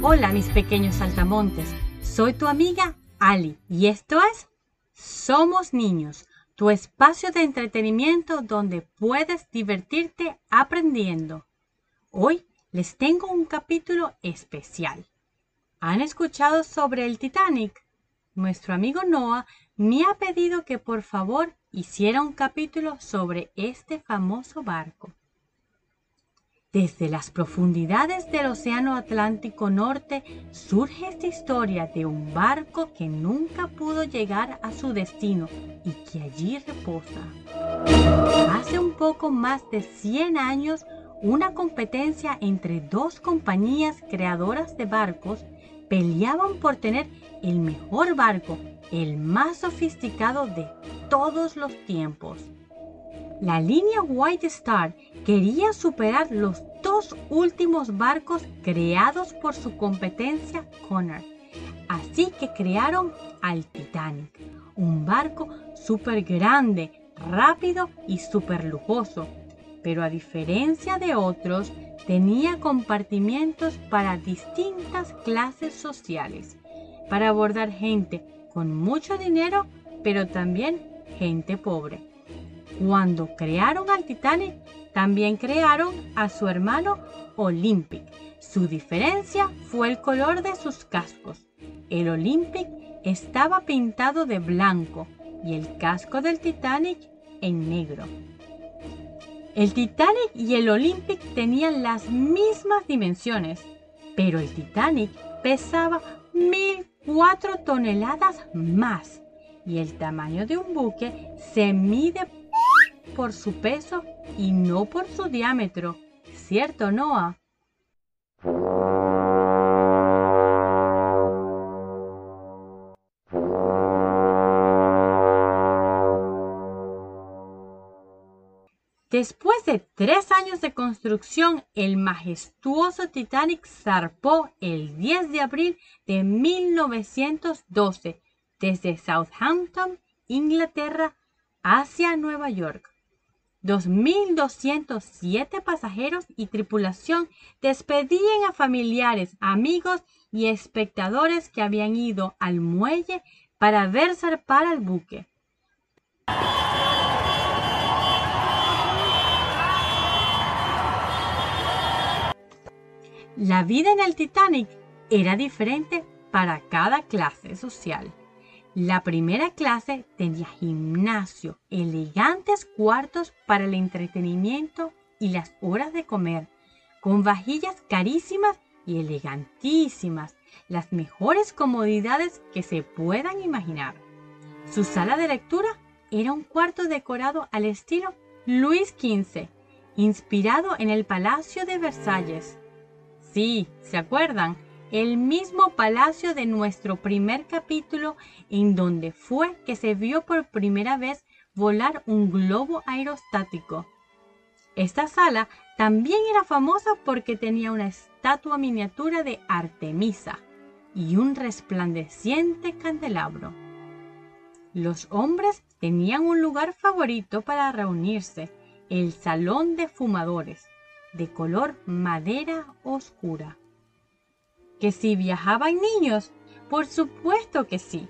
Hola mis pequeños saltamontes, soy tu amiga Ali y esto es Somos Niños, tu espacio de entretenimiento donde puedes divertirte aprendiendo. Hoy les tengo un capítulo especial. ¿Han escuchado sobre el Titanic? Nuestro amigo Noah me ha pedido que por favor hiciera un capítulo sobre este famoso barco. Desde las profundidades del Océano Atlántico Norte surge esta historia de un barco que nunca pudo llegar a su destino y que allí reposa. Hace un poco más de 100 años, una competencia entre dos compañías creadoras de barcos peleaban por tener el mejor barco, el más sofisticado de todos los tiempos. La línea White Star quería superar los dos últimos barcos creados por su competencia Connor. Así que crearon al Titanic, un barco súper grande, rápido y súper lujoso. Pero a diferencia de otros, tenía compartimientos para distintas clases sociales, para abordar gente con mucho dinero, pero también gente pobre. Cuando crearon al Titanic, también crearon a su hermano Olympic. Su diferencia fue el color de sus cascos. El Olympic estaba pintado de blanco y el casco del Titanic en negro. El Titanic y el Olympic tenían las mismas dimensiones, pero el Titanic pesaba 1004 toneladas más y el tamaño de un buque se mide por su peso y no por su diámetro. ¿Cierto, Noah? Después de tres años de construcción, el majestuoso Titanic zarpó el 10 de abril de 1912 desde Southampton, Inglaterra, hacia Nueva York. 2.207 pasajeros y tripulación despedían a familiares, amigos y espectadores que habían ido al muelle para ver zarpar al buque. La vida en el Titanic era diferente para cada clase social. La primera clase tenía gimnasio, elegantes cuartos para el entretenimiento y las horas de comer, con vajillas carísimas y elegantísimas, las mejores comodidades que se puedan imaginar. Su sala de lectura era un cuarto decorado al estilo Luis XV, inspirado en el Palacio de Versalles. Sí, ¿se acuerdan? El mismo palacio de nuestro primer capítulo en donde fue que se vio por primera vez volar un globo aerostático. Esta sala también era famosa porque tenía una estatua miniatura de Artemisa y un resplandeciente candelabro. Los hombres tenían un lugar favorito para reunirse, el salón de fumadores, de color madera oscura. ¿Que si viajaban niños? Por supuesto que sí.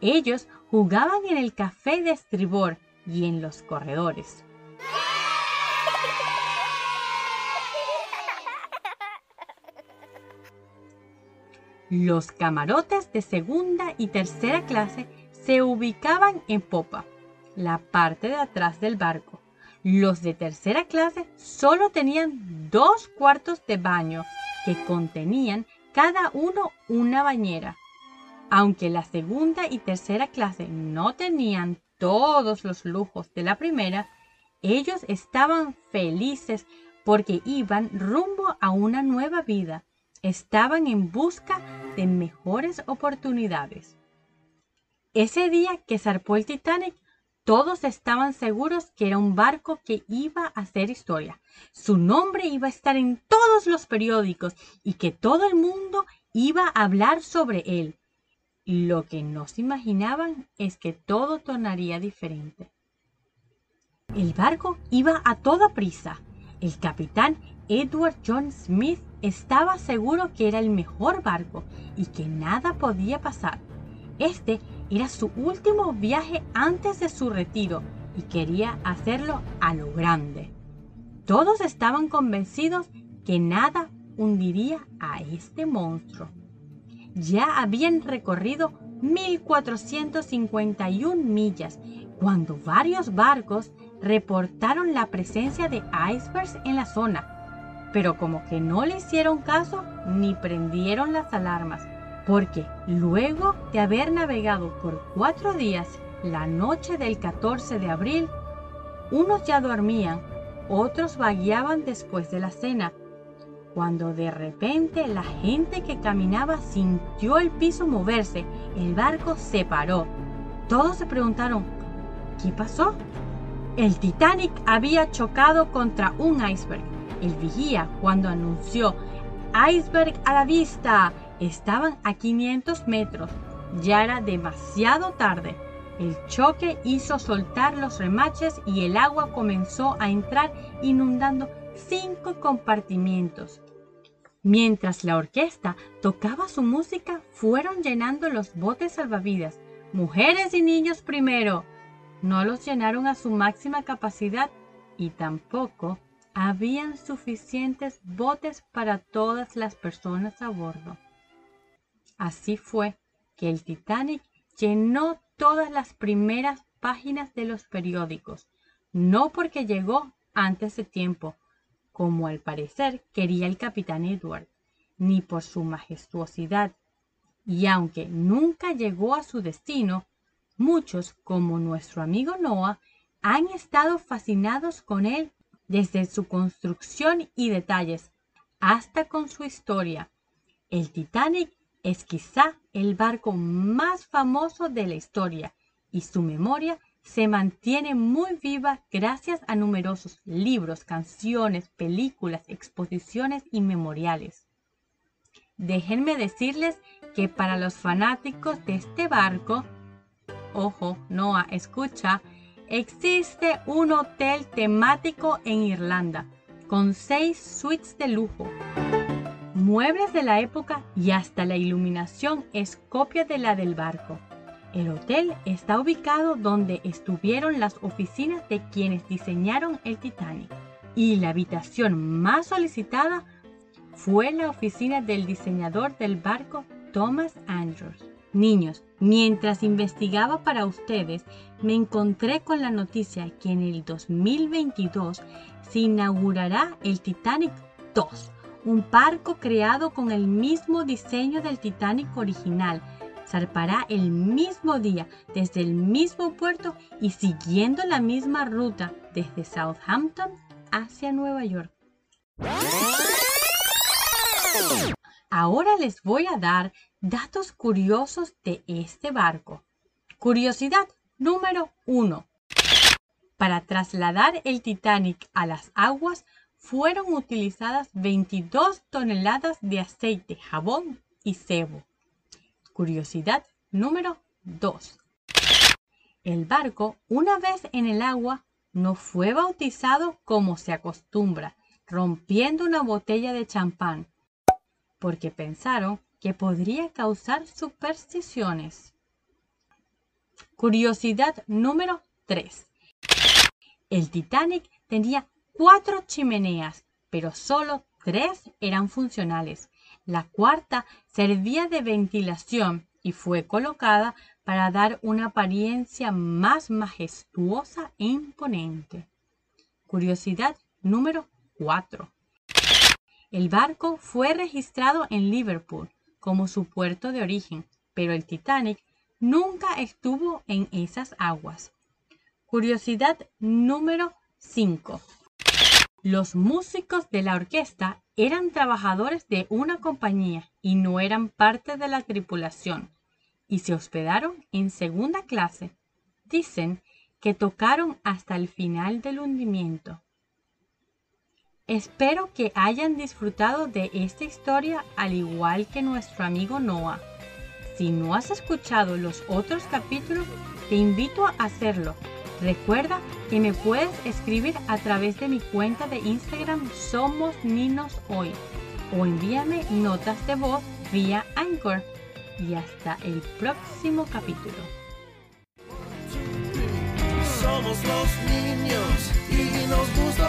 Ellos jugaban en el café de estribor y en los corredores. Los camarotes de segunda y tercera clase se ubicaban en popa, la parte de atrás del barco. Los de tercera clase solo tenían dos cuartos de baño que contenían cada uno una bañera. Aunque la segunda y tercera clase no tenían todos los lujos de la primera, ellos estaban felices porque iban rumbo a una nueva vida. Estaban en busca de mejores oportunidades. Ese día que zarpó el Titanic, todos estaban seguros que era un barco que iba a hacer historia. Su nombre iba a estar en todos los periódicos y que todo el mundo iba a hablar sobre él. Lo que no se imaginaban es que todo tornaría diferente. El barco iba a toda prisa. El capitán Edward John Smith estaba seguro que era el mejor barco y que nada podía pasar. Este era su último viaje antes de su retiro y quería hacerlo a lo grande. Todos estaban convencidos que nada hundiría a este monstruo. Ya habían recorrido 1451 millas cuando varios barcos reportaron la presencia de icebergs en la zona, pero como que no le hicieron caso ni prendieron las alarmas, porque luego de haber navegado por cuatro días, la noche del 14 de abril, unos ya dormían, otros vagueaban después de la cena, cuando de repente la gente que caminaba sintió el piso moverse, el barco se paró. Todos se preguntaron, ¿qué pasó? El Titanic había chocado contra un iceberg. El vigía, cuando anunció iceberg a la vista, estaban a 500 metros. Ya era demasiado tarde. El choque hizo soltar los remaches y el agua comenzó a entrar inundando cinco compartimientos. Mientras la orquesta tocaba su música, fueron llenando los botes salvavidas. Mujeres y niños primero. No los llenaron a su máxima capacidad y tampoco habían suficientes botes para todas las personas a bordo. Así fue que el Titanic llenó todas las primeras páginas de los periódicos, no porque llegó antes de tiempo, como al parecer quería el capitán Edward, ni por su majestuosidad. Y aunque nunca llegó a su destino, muchos, como nuestro amigo Noah, han estado fascinados con él desde su construcción y detalles hasta con su historia. El Titanic es quizá el barco más famoso de la historia y su memoria se mantiene muy viva gracias a numerosos libros, canciones, películas, exposiciones y memoriales. Déjenme decirles que para los fanáticos de este barco, ojo, Noah, escucha, existe un hotel temático en Irlanda con seis suites de lujo muebles de la época y hasta la iluminación es copia de la del barco. El hotel está ubicado donde estuvieron las oficinas de quienes diseñaron el Titanic y la habitación más solicitada fue la oficina del diseñador del barco Thomas Andrews. Niños, mientras investigaba para ustedes, me encontré con la noticia que en el 2022 se inaugurará el Titanic 2 un barco creado con el mismo diseño del Titanic original. Zarpará el mismo día desde el mismo puerto y siguiendo la misma ruta desde Southampton hacia Nueva York. Ahora les voy a dar datos curiosos de este barco. Curiosidad número 1. Para trasladar el Titanic a las aguas fueron utilizadas 22 toneladas de aceite, jabón y cebo. Curiosidad número 2. El barco, una vez en el agua, no fue bautizado como se acostumbra, rompiendo una botella de champán, porque pensaron que podría causar supersticiones. Curiosidad número 3. El Titanic tenía cuatro chimeneas, pero solo tres eran funcionales. La cuarta servía de ventilación y fue colocada para dar una apariencia más majestuosa e imponente. Curiosidad número 4. El barco fue registrado en Liverpool como su puerto de origen, pero el Titanic nunca estuvo en esas aguas. Curiosidad número 5. Los músicos de la orquesta eran trabajadores de una compañía y no eran parte de la tripulación, y se hospedaron en segunda clase. Dicen que tocaron hasta el final del hundimiento. Espero que hayan disfrutado de esta historia al igual que nuestro amigo Noah. Si no has escuchado los otros capítulos, te invito a hacerlo Recuerda que me puedes escribir a través de mi cuenta de Instagram Somos Ninos Hoy o envíame notas de voz vía Anchor. Y hasta el próximo capítulo. Somos los niños y nos gusta